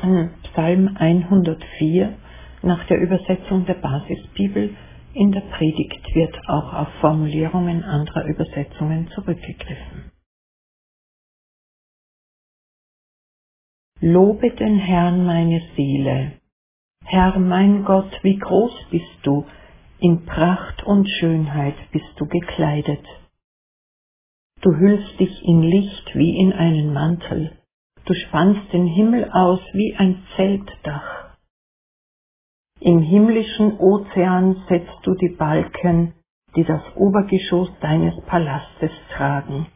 Wir hören Psalm 104 nach der Übersetzung der Basisbibel. In der Predigt wird auch auf Formulierungen anderer Übersetzungen zurückgegriffen. Lobe den Herrn meine Seele. Herr mein Gott, wie groß bist du, in Pracht und Schönheit bist du gekleidet. Du hüllst dich in Licht wie in einen Mantel du spannst den Himmel aus wie ein Zeltdach. Im himmlischen Ozean setzt du die Balken, die das Obergeschoss deines Palastes tragen.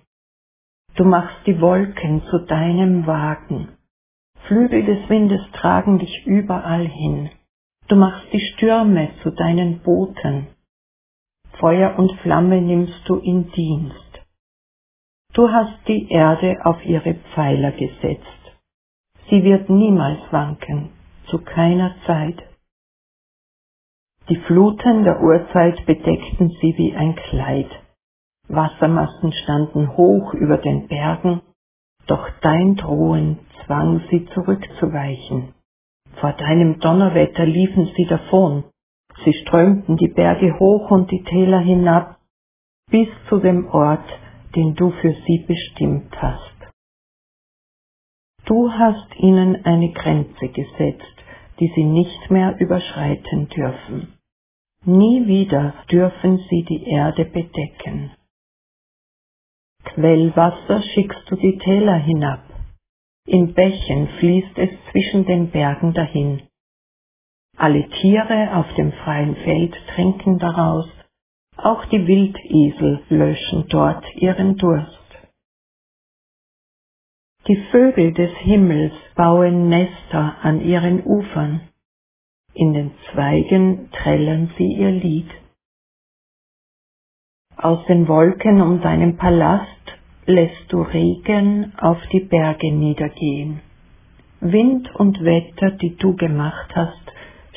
Du machst die Wolken zu deinem Wagen. Flügel des Windes tragen dich überall hin. Du machst die Stürme zu deinen Booten. Feuer und Flamme nimmst du in Dienst. Du hast die Erde auf ihre Pfeiler gesetzt. Sie wird niemals wanken, zu keiner Zeit. Die Fluten der Urzeit bedeckten sie wie ein Kleid. Wassermassen standen hoch über den Bergen, doch dein Drohen zwang sie zurückzuweichen. Vor deinem Donnerwetter liefen sie davon, sie strömten die Berge hoch und die Täler hinab, bis zu dem Ort, den du für sie bestimmt hast. Du hast ihnen eine Grenze gesetzt, die sie nicht mehr überschreiten dürfen. Nie wieder dürfen sie die Erde bedecken. Quellwasser schickst du die Täler hinab, in Bächen fließt es zwischen den Bergen dahin. Alle Tiere auf dem freien Feld trinken daraus, auch die Wildesel löschen dort ihren Durst. Die Vögel des Himmels bauen Nester an ihren Ufern. In den Zweigen trällern sie ihr Lied. Aus den Wolken um deinen Palast lässt du Regen auf die Berge niedergehen. Wind und Wetter, die du gemacht hast,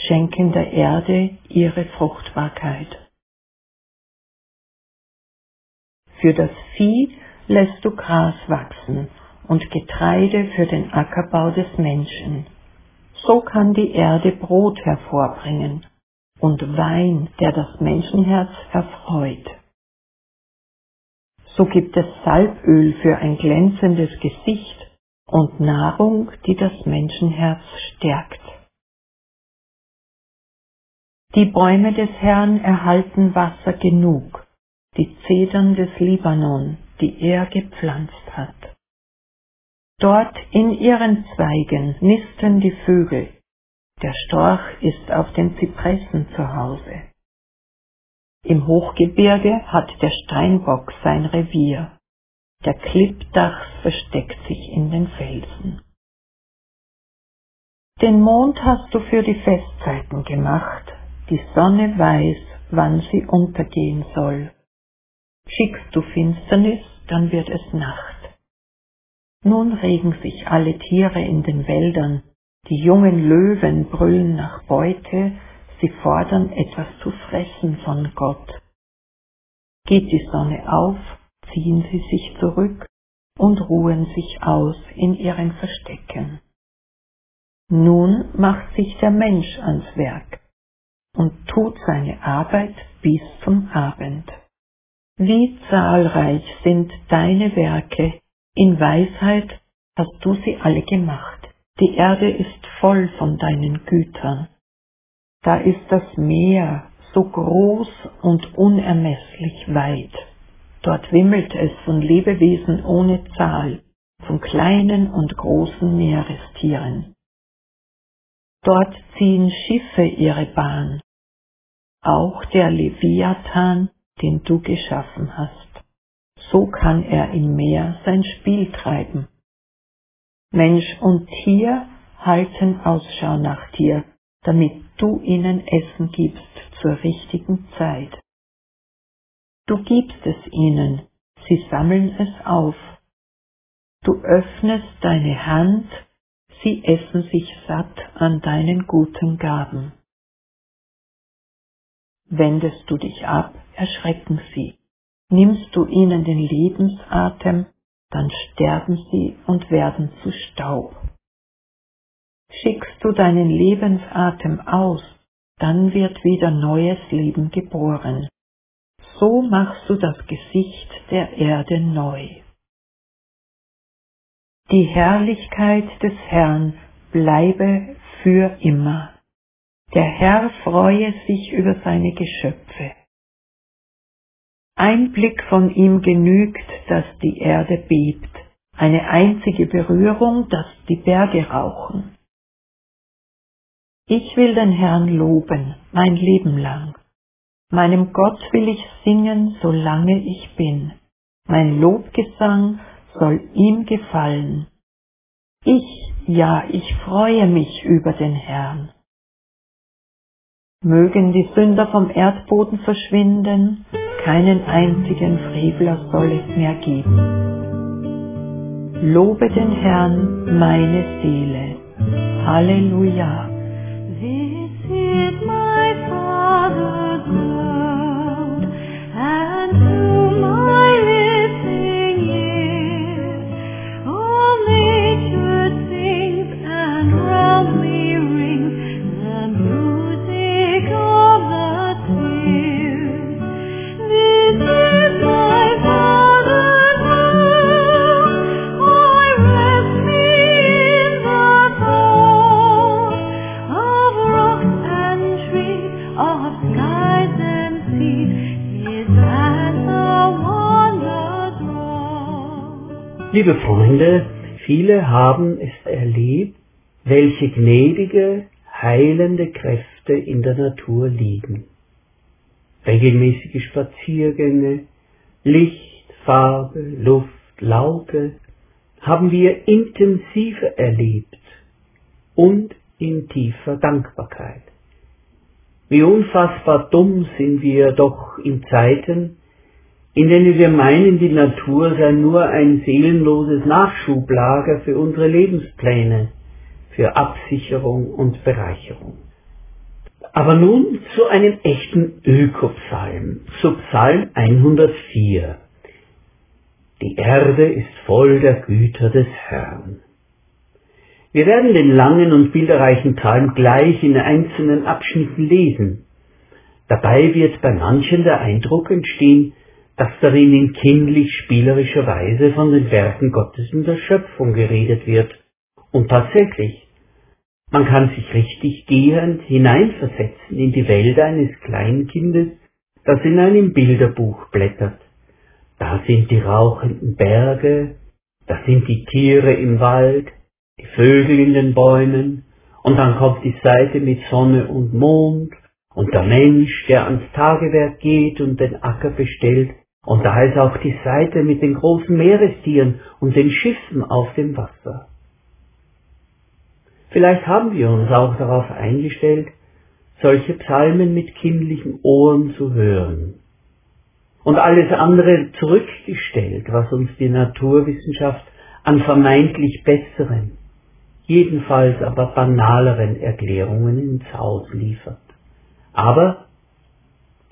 schenken der Erde ihre Fruchtbarkeit. Für das Vieh lässt du Gras wachsen und Getreide für den Ackerbau des Menschen. So kann die Erde Brot hervorbringen und Wein, der das Menschenherz erfreut. So gibt es Salböl für ein glänzendes Gesicht und Nahrung, die das Menschenherz stärkt. Die Bäume des Herrn erhalten Wasser genug, die Zedern des Libanon, die er gepflanzt hat. Dort in ihren Zweigen nisten die Vögel, der Storch ist auf den Zypressen zu Hause. Im Hochgebirge hat der Steinbock sein Revier, der Klippdachs versteckt sich in den Felsen. Den Mond hast du für die Festzeiten gemacht, die Sonne weiß, wann sie untergehen soll. Schickst du Finsternis, dann wird es Nacht. Nun regen sich alle Tiere in den Wäldern, die jungen Löwen brüllen nach Beute, sie fordern etwas zu fressen von Gott. Geht die Sonne auf, ziehen sie sich zurück und ruhen sich aus in ihren Verstecken. Nun macht sich der Mensch ans Werk und tut seine Arbeit bis zum Abend. Wie zahlreich sind deine Werke, in Weisheit hast du sie alle gemacht. Die Erde ist voll von deinen Gütern. Da ist das Meer so groß und unermesslich weit. Dort wimmelt es von Lebewesen ohne Zahl, von kleinen und großen Meerestieren. Dort ziehen Schiffe ihre Bahn. Auch der Leviathan den du geschaffen hast. So kann er im Meer sein Spiel treiben. Mensch und Tier halten Ausschau nach dir, damit du ihnen Essen gibst zur richtigen Zeit. Du gibst es ihnen, sie sammeln es auf. Du öffnest deine Hand, sie essen sich satt an deinen guten Gaben. Wendest du dich ab, erschrecken sie. Nimmst du ihnen den Lebensatem, dann sterben sie und werden zu Staub. Schickst du deinen Lebensatem aus, dann wird wieder neues Leben geboren. So machst du das Gesicht der Erde neu. Die Herrlichkeit des Herrn bleibe für immer. Der Herr freue sich über seine Geschöpfe. Ein Blick von ihm genügt, dass die Erde bebt, eine einzige Berührung, dass die Berge rauchen. Ich will den Herrn loben, mein Leben lang. Meinem Gott will ich singen, solange ich bin. Mein Lobgesang soll ihm gefallen. Ich, ja, ich freue mich über den Herrn. Mögen die Sünder vom Erdboden verschwinden, keinen einzigen Frevler soll es mehr geben. Lobe den Herrn, meine Seele. Halleluja. This is my Father's haben es erlebt, welche gnädige, heilende Kräfte in der Natur liegen. Regelmäßige Spaziergänge, Licht, Farbe, Luft, Laute haben wir intensiver erlebt und in tiefer Dankbarkeit. Wie unfassbar dumm sind wir doch in Zeiten, in denen wir meinen, die Natur sei nur ein seelenloses Nachschublager für unsere Lebenspläne, für Absicherung und Bereicherung. Aber nun zu einem echten Ökopsalm, zu Psalm 104. Die Erde ist voll der Güter des Herrn. Wir werden den langen und bilderreichen Psalm gleich in einzelnen Abschnitten lesen. Dabei wird bei manchen der Eindruck entstehen, dass darin in kindlich spielerischer Weise von den Werken Gottes in der Schöpfung geredet wird. Und tatsächlich, man kann sich richtig gehend hineinversetzen in die Welt eines Kleinkindes, das in einem Bilderbuch blättert. Da sind die rauchenden Berge, da sind die Tiere im Wald, die Vögel in den Bäumen, und dann kommt die Seite mit Sonne und Mond, und der Mensch, der ans Tagewerk geht und den Acker bestellt, und da ist auch die Seite mit den großen Meerestieren und den Schiffen auf dem Wasser. Vielleicht haben wir uns auch darauf eingestellt, solche Psalmen mit kindlichen Ohren zu hören. Und alles andere zurückgestellt, was uns die Naturwissenschaft an vermeintlich besseren, jedenfalls aber banaleren Erklärungen ins Haus liefert. Aber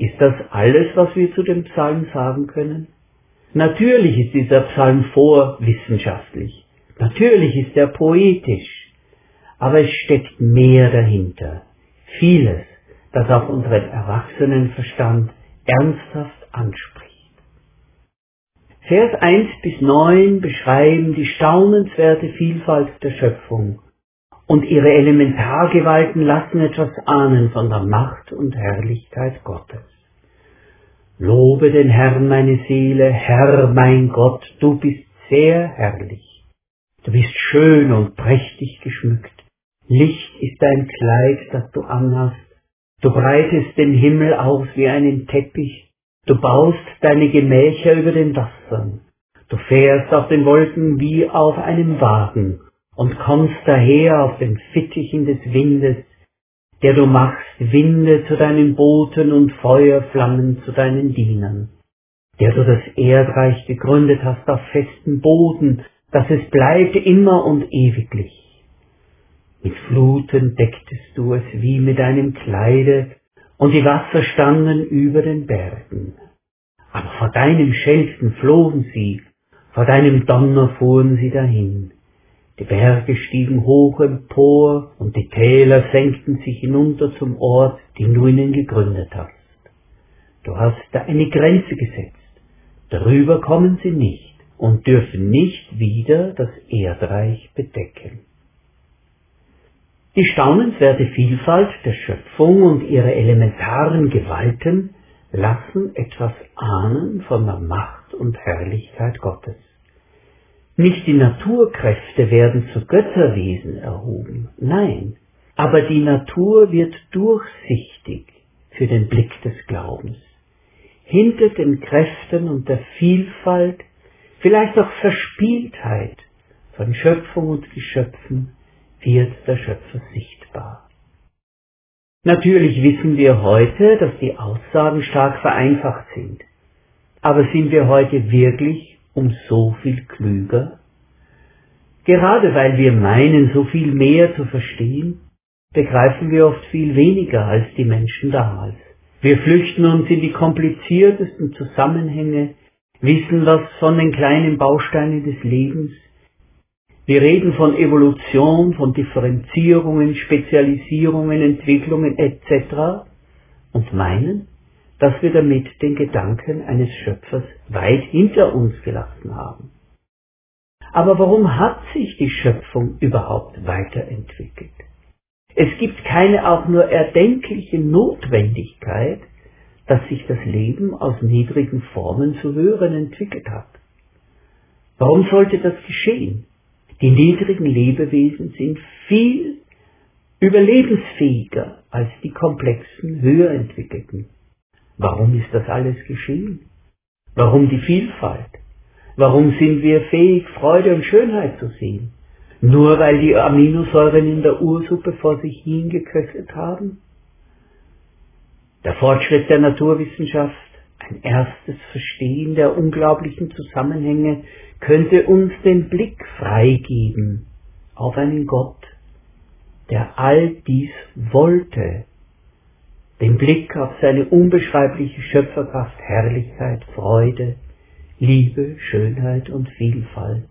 ist das alles, was wir zu dem Psalm sagen können? Natürlich ist dieser Psalm vorwissenschaftlich, natürlich ist er poetisch, aber es steckt mehr dahinter, vieles, das auch unseren Erwachsenenverstand ernsthaft anspricht. Vers 1 bis 9 beschreiben die staunenswerte Vielfalt der Schöpfung und ihre Elementargewalten lassen etwas ahnen von der Macht und Herrlichkeit Gottes. Lobe den Herrn meine Seele, Herr mein Gott, du bist sehr herrlich. Du bist schön und prächtig geschmückt. Licht ist dein Kleid, das du anhast. Du breitest den Himmel aus wie einen Teppich. Du baust deine Gemächer über den Wassern. Du fährst auf den Wolken wie auf einem Wagen und kommst daher auf den Fittichen des Windes, der du machst Winde zu deinen Booten und Feuerflammen zu deinen Dienern, der du das Erdreich gegründet hast auf festen Boden, dass es bleibt immer und ewiglich. Mit Fluten decktest du es wie mit einem Kleide, und die Wasser standen über den Bergen. Aber vor deinem Schelten flohen sie, vor deinem Donner fuhren sie dahin. Die Berge stiegen hoch empor und die Täler senkten sich hinunter zum Ort, den du ihnen gegründet hast. Du hast da eine Grenze gesetzt. Darüber kommen sie nicht und dürfen nicht wieder das Erdreich bedecken. Die staunenswerte Vielfalt der Schöpfung und ihre elementaren Gewalten lassen etwas ahnen von der Macht und Herrlichkeit Gottes. Nicht die Naturkräfte werden zu Götterwesen erhoben, nein, aber die Natur wird durchsichtig für den Blick des Glaubens. Hinter den Kräften und der Vielfalt, vielleicht auch Verspieltheit von Schöpfung und Geschöpfen, wird der Schöpfer sichtbar. Natürlich wissen wir heute, dass die Aussagen stark vereinfacht sind. Aber sind wir heute wirklich um so viel klüger? Gerade weil wir meinen, so viel mehr zu verstehen, begreifen wir oft viel weniger als die Menschen damals. Wir flüchten uns in die kompliziertesten Zusammenhänge, wissen was von den kleinen Bausteinen des Lebens. Wir reden von Evolution, von Differenzierungen, Spezialisierungen, Entwicklungen etc. und meinen, dass wir damit den Gedanken eines Schöpfers weit hinter uns gelassen haben. Aber warum hat sich die Schöpfung überhaupt weiterentwickelt? Es gibt keine auch nur erdenkliche Notwendigkeit, dass sich das Leben aus niedrigen Formen zu höheren entwickelt hat. Warum sollte das geschehen? Die niedrigen Lebewesen sind viel überlebensfähiger als die komplexen, höher entwickelten. Warum ist das alles geschehen? Warum die Vielfalt? Warum sind wir fähig, Freude und Schönheit zu sehen? Nur weil die Aminosäuren in der Ursuppe vor sich hingeköchelt haben? Der Fortschritt der Naturwissenschaft, ein erstes Verstehen der unglaublichen Zusammenhänge könnte uns den Blick freigeben auf einen Gott, der all dies wollte den Blick auf seine unbeschreibliche Schöpferkraft, Herrlichkeit, Freude, Liebe, Schönheit und Vielfalt.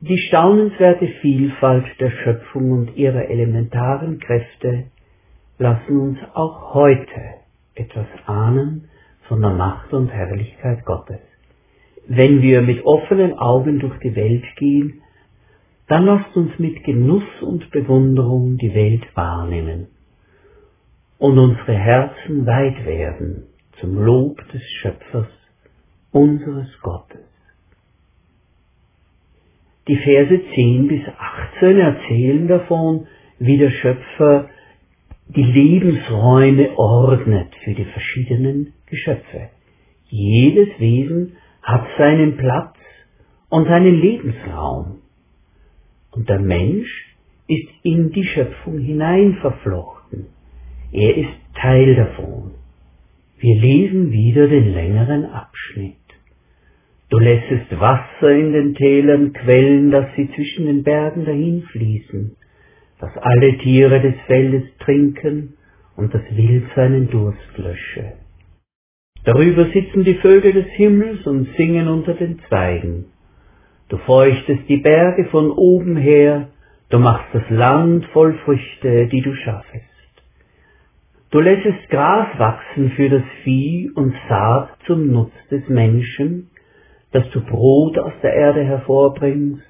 Die staunenswerte Vielfalt der Schöpfung und ihrer elementaren Kräfte lassen uns auch heute etwas ahnen von der Macht und Herrlichkeit Gottes. Wenn wir mit offenen Augen durch die Welt gehen, dann lasst uns mit Genuss und Bewunderung die Welt wahrnehmen und unsere Herzen weit werden zum Lob des Schöpfers, unseres Gottes. Die Verse 10 bis 18 erzählen davon, wie der Schöpfer die Lebensräume ordnet für die verschiedenen Geschöpfe. Jedes Wesen hat seinen Platz und seinen Lebensraum. Und der Mensch ist in die Schöpfung hinein verflochten. Er ist Teil davon. Wir lesen wieder den längeren Abschnitt. Du lässest Wasser in den Tälern quellen, dass sie zwischen den Bergen dahinfließen, dass alle Tiere des Feldes trinken und das Wild seinen Durst lösche. Darüber sitzen die Vögel des Himmels und singen unter den Zweigen. Du feuchtest die Berge von oben her, du machst das Land voll Früchte, die du schaffest. Du lässest Gras wachsen für das Vieh und Saat zum Nutz des Menschen, dass du Brot aus der Erde hervorbringst,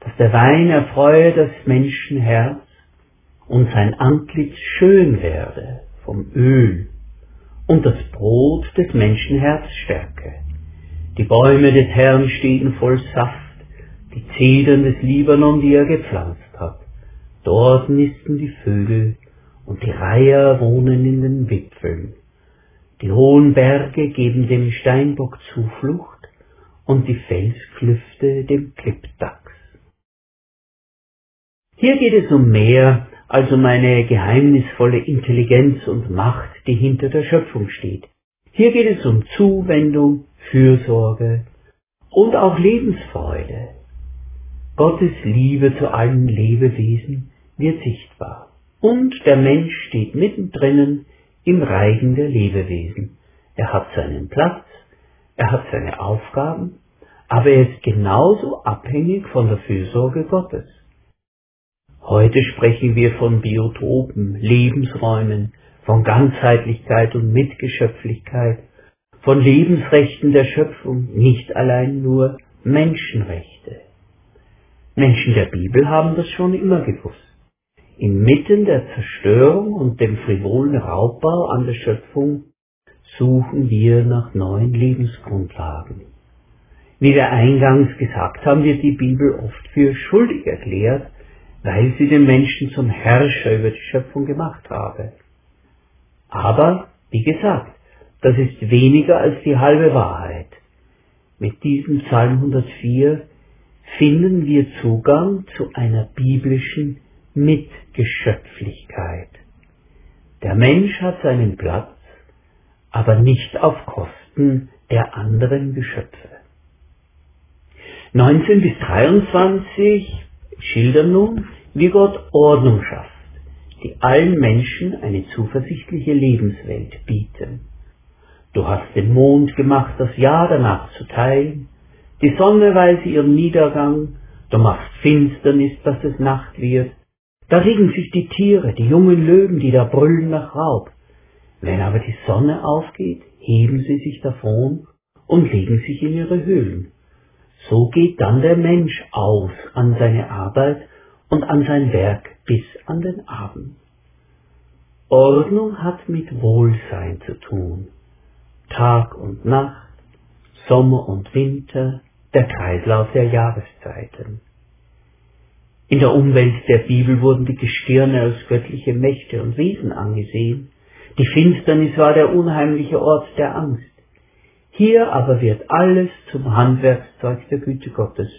dass der Wein erfreue das Menschenherz und sein Antlitz schön werde vom Öl und das Brot des Menschenherz stärke. Die Bäume des Herrn stehen voll Saft, die Zedern des Libanon, die er gepflanzt hat. Dort nisten die Vögel, und die Reiher wohnen in den Wipfeln. Die hohen Berge geben dem Steinbock Zuflucht und die Felsklüfte dem Klippdachs. Hier geht es um mehr als um eine geheimnisvolle Intelligenz und Macht, die hinter der Schöpfung steht. Hier geht es um Zuwendung, Fürsorge und auch Lebensfreude. Gottes Liebe zu allen Lebewesen wird sichtbar und der Mensch steht mittendrin im Reigen der Lebewesen. Er hat seinen Platz, er hat seine Aufgaben, aber er ist genauso abhängig von der Fürsorge Gottes. Heute sprechen wir von Biotopen, Lebensräumen, von Ganzheitlichkeit und Mitgeschöpflichkeit, von Lebensrechten der Schöpfung, nicht allein nur Menschenrechte. Menschen der Bibel haben das schon immer gewusst. Inmitten der Zerstörung und dem frivolen Raubbau an der Schöpfung suchen wir nach neuen Lebensgrundlagen. Wie wir eingangs gesagt haben, wird die Bibel oft für schuldig erklärt, weil sie den Menschen zum Herrscher über die Schöpfung gemacht habe. Aber, wie gesagt, das ist weniger als die halbe Wahrheit. Mit diesem Psalm 104 finden wir Zugang zu einer biblischen Mitgeschöpflichkeit. Der Mensch hat seinen Platz, aber nicht auf Kosten der anderen Geschöpfe. 19 bis 23 schildern nun, wie Gott Ordnung schafft, die allen Menschen eine zuversichtliche Lebenswelt bieten. Du hast den Mond gemacht, das Jahr danach zu teilen, die Sonne weiß ihren Niedergang, du machst Finsternis, dass es Nacht wird, da regen sich die Tiere, die jungen Löwen, die da brüllen nach Raub. Wenn aber die Sonne aufgeht, heben sie sich davon und legen sich in ihre Höhlen. So geht dann der Mensch aus an seine Arbeit und an sein Werk bis an den Abend. Ordnung hat mit Wohlsein zu tun. Tag und Nacht, Sommer und Winter, der Kreislauf der Jahreszeiten. In der Umwelt der Bibel wurden die Gestirne als göttliche Mächte und Wesen angesehen. Die Finsternis war der unheimliche Ort der Angst. Hier aber wird alles zum Handwerkszeug der Güte Gottes,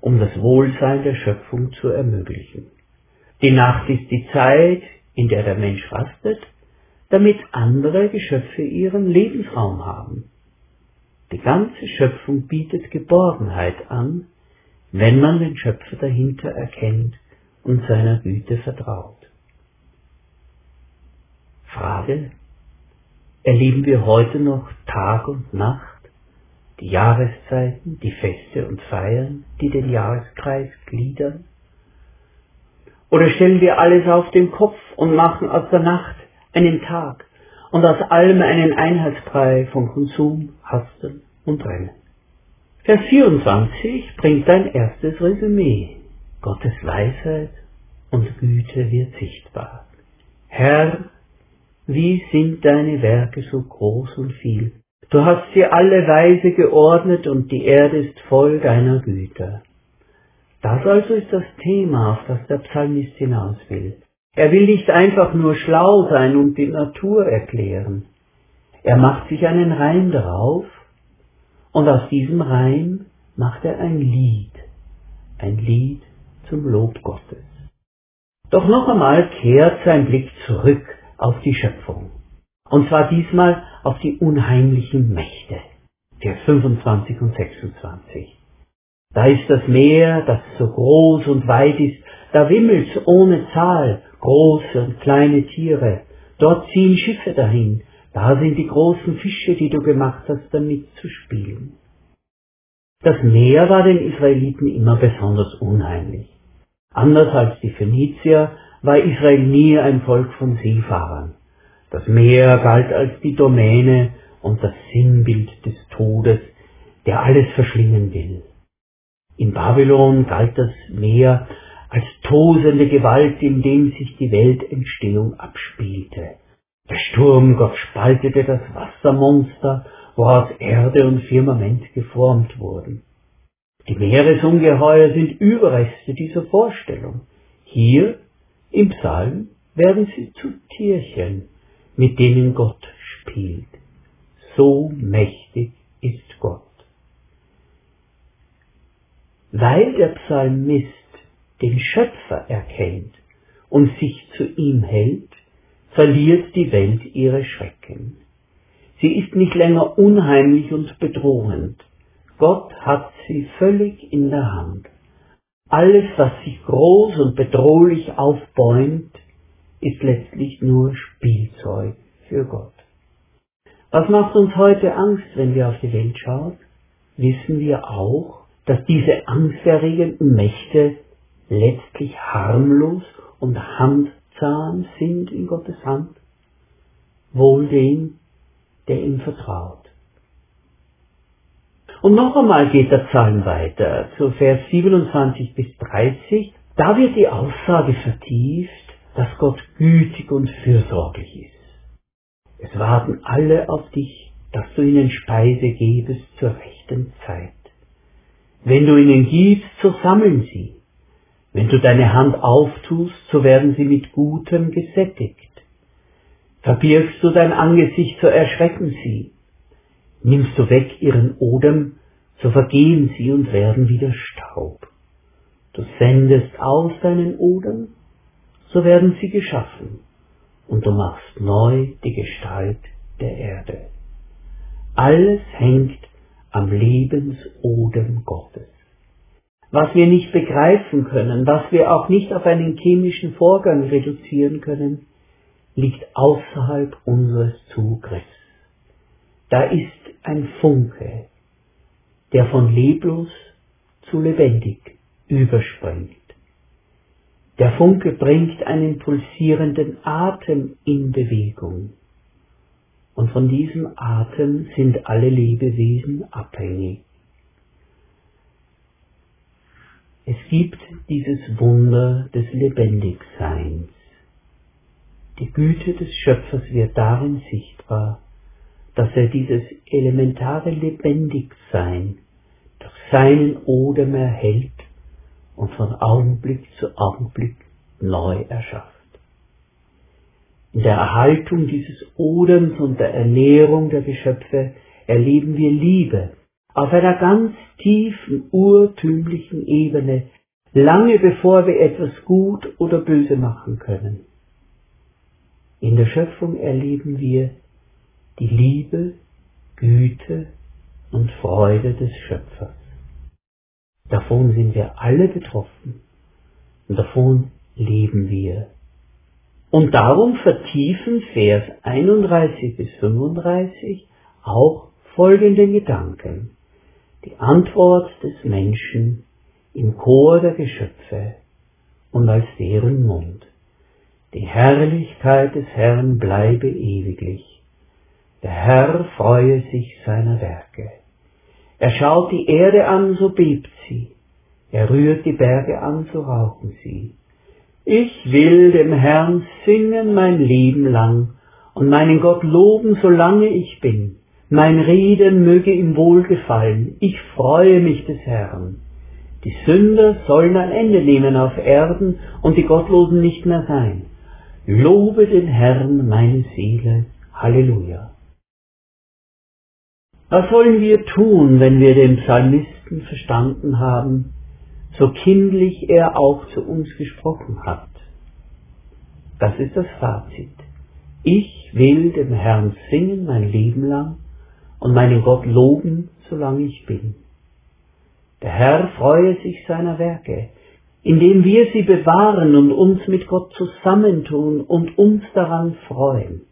um das Wohlsein der Schöpfung zu ermöglichen. Die Nacht ist die Zeit, in der der Mensch fastet, damit andere Geschöpfe ihren Lebensraum haben. Die ganze Schöpfung bietet Geborgenheit an, wenn man den Schöpfer dahinter erkennt und seiner Güte vertraut. Frage, erleben wir heute noch Tag und Nacht, die Jahreszeiten, die Feste und Feiern, die den Jahreskreis gliedern? Oder stellen wir alles auf den Kopf und machen aus der Nacht einen Tag und aus allem einen Einheitsbrei von Konsum, Hasten und Rennen? Vers 24 bringt ein erstes Resümee. Gottes Weisheit und Güte wird sichtbar. Herr, wie sind deine Werke so groß und viel? Du hast sie alle weise geordnet und die Erde ist voll deiner Güter. Das also ist das Thema, auf das der Psalmist hinaus will. Er will nicht einfach nur schlau sein und die Natur erklären. Er macht sich einen Reim darauf, und aus diesem Reim macht er ein Lied, ein Lied zum Lob Gottes. Doch noch einmal kehrt sein Blick zurück auf die Schöpfung. Und zwar diesmal auf die unheimlichen Mächte. Vers 25 und 26. Da ist das Meer, das so groß und weit ist, da wimmelt's ohne Zahl, große und kleine Tiere. Dort ziehen Schiffe dahin, da sind die großen Fische, die du gemacht hast, damit zu spielen. Das Meer war den Israeliten immer besonders unheimlich. Anders als die Phönizier war Israel nie ein Volk von Seefahrern. Das Meer galt als die Domäne und das Sinnbild des Todes, der alles verschlingen will. In Babylon galt das Meer als tosende Gewalt, in dem sich die Weltentstehung abspielte. Der Sturmgott spaltete das Wassermonster, woraus Erde und Firmament geformt wurden. Die Meeresungeheuer sind Überreste dieser Vorstellung. Hier im Psalm werden sie zu Tierchen, mit denen Gott spielt. So mächtig ist Gott. Weil der Psalmist den Schöpfer erkennt und sich zu ihm hält, verliert die Welt ihre Schrecken. Sie ist nicht länger unheimlich und bedrohend. Gott hat sie völlig in der Hand. Alles, was sich groß und bedrohlich aufbäumt, ist letztlich nur Spielzeug für Gott. Was macht uns heute Angst, wenn wir auf die Welt schauen? wissen wir auch, dass diese angsterregenden Mächte letztlich harmlos und handzahm sind in Gottes Hand, wohl dem, der ihm vertraut. Und noch einmal geht der Psalm weiter, zu Vers 27 bis 30, da wird die Aussage vertieft, dass Gott gütig und fürsorglich ist. Es warten alle auf dich, dass du ihnen Speise gebest zur rechten Zeit. Wenn du ihnen gibst, so sammeln sie. Wenn du deine Hand auftust, so werden sie mit Gutem gesättigt. Verbirgst du dein Angesicht, so erschrecken sie. Nimmst du weg ihren Odem, so vergehen sie und werden wieder Staub. Du sendest aus deinen Odem, so werden sie geschaffen, und du machst neu die Gestalt der Erde. Alles hängt am Lebensodem Gottes. Was wir nicht begreifen können, was wir auch nicht auf einen chemischen Vorgang reduzieren können, liegt außerhalb unseres Zugriffs. Da ist ein Funke, der von leblos zu lebendig überspringt. Der Funke bringt einen pulsierenden Atem in Bewegung. Und von diesem Atem sind alle Lebewesen abhängig. Es gibt dieses Wunder des Lebendigseins. Die Güte des Schöpfers wird darin sichtbar, dass er dieses elementare Lebendigsein durch seinen Odem erhält und von Augenblick zu Augenblick neu erschafft. In der Erhaltung dieses Odems und der Ernährung der Geschöpfe erleben wir Liebe auf einer ganz tiefen, urtümlichen Ebene, lange bevor wir etwas gut oder böse machen können. In der Schöpfung erleben wir die Liebe, Güte und Freude des Schöpfers. Davon sind wir alle betroffen und davon leben wir. Und darum vertiefen Vers 31 bis 35 auch folgende Gedanken die Antwort des Menschen im Chor der Geschöpfe und als deren Mund. Die Herrlichkeit des Herrn bleibe ewiglich. Der Herr freue sich seiner Werke. Er schaut die Erde an, so bebt sie. Er rührt die Berge an, so rauchen sie. Ich will dem Herrn singen mein Leben lang und meinen Gott loben, solange ich bin. Mein Reden möge ihm wohlgefallen, ich freue mich des Herrn. Die Sünder sollen ein Ende nehmen auf Erden und die Gottlosen nicht mehr sein. Lobe den Herrn, meine Seele. Halleluja. Was sollen wir tun, wenn wir den Psalmisten verstanden haben, so kindlich er auch zu uns gesprochen hat? Das ist das Fazit. Ich will dem Herrn singen mein Leben lang und meinen Gott loben, solange ich bin. Der Herr freue sich seiner Werke, indem wir sie bewahren und uns mit Gott zusammentun und uns daran freuen.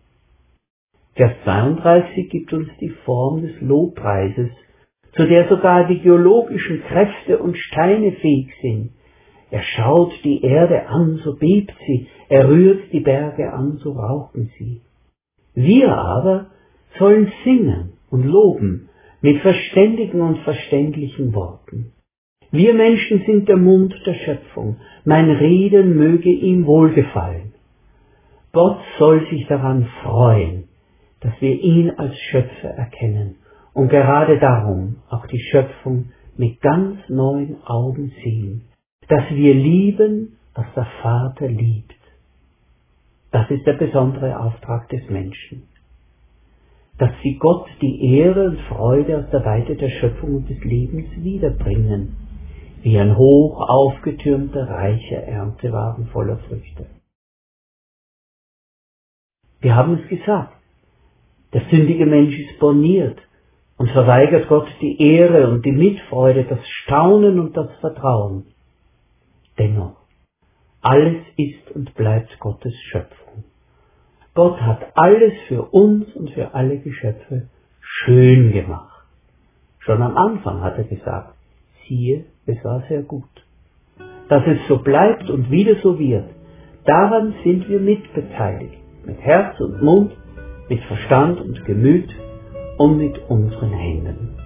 Vers 32 gibt uns die Form des Lobpreises, zu der sogar die geologischen Kräfte und Steine fähig sind. Er schaut die Erde an, so bebt sie, er rührt die Berge an, so rauchen sie. Wir aber sollen singen und loben mit verständigen und verständlichen Worten. Wir Menschen sind der Mund der Schöpfung, mein Reden möge ihm wohlgefallen. Gott soll sich daran freuen, dass wir ihn als Schöpfer erkennen und gerade darum auch die Schöpfung mit ganz neuen Augen sehen, dass wir lieben, was der Vater liebt. Das ist der besondere Auftrag des Menschen dass sie Gott die Ehre und Freude aus der Weite der Schöpfung und des Lebens wiederbringen, wie ein hoch aufgetürmter, reicher Erntewagen voller Früchte. Wir haben es gesagt, der sündige Mensch ist borniert und verweigert Gott die Ehre und die Mitfreude, das Staunen und das Vertrauen. Dennoch, alles ist und bleibt Gottes Schöpfung. Gott hat alles für uns und für alle Geschöpfe schön gemacht. Schon am Anfang hat er gesagt, siehe, es war sehr gut. Dass es so bleibt und wieder so wird, daran sind wir mitbeteiligt, mit Herz und Mund, mit Verstand und Gemüt und mit unseren Händen.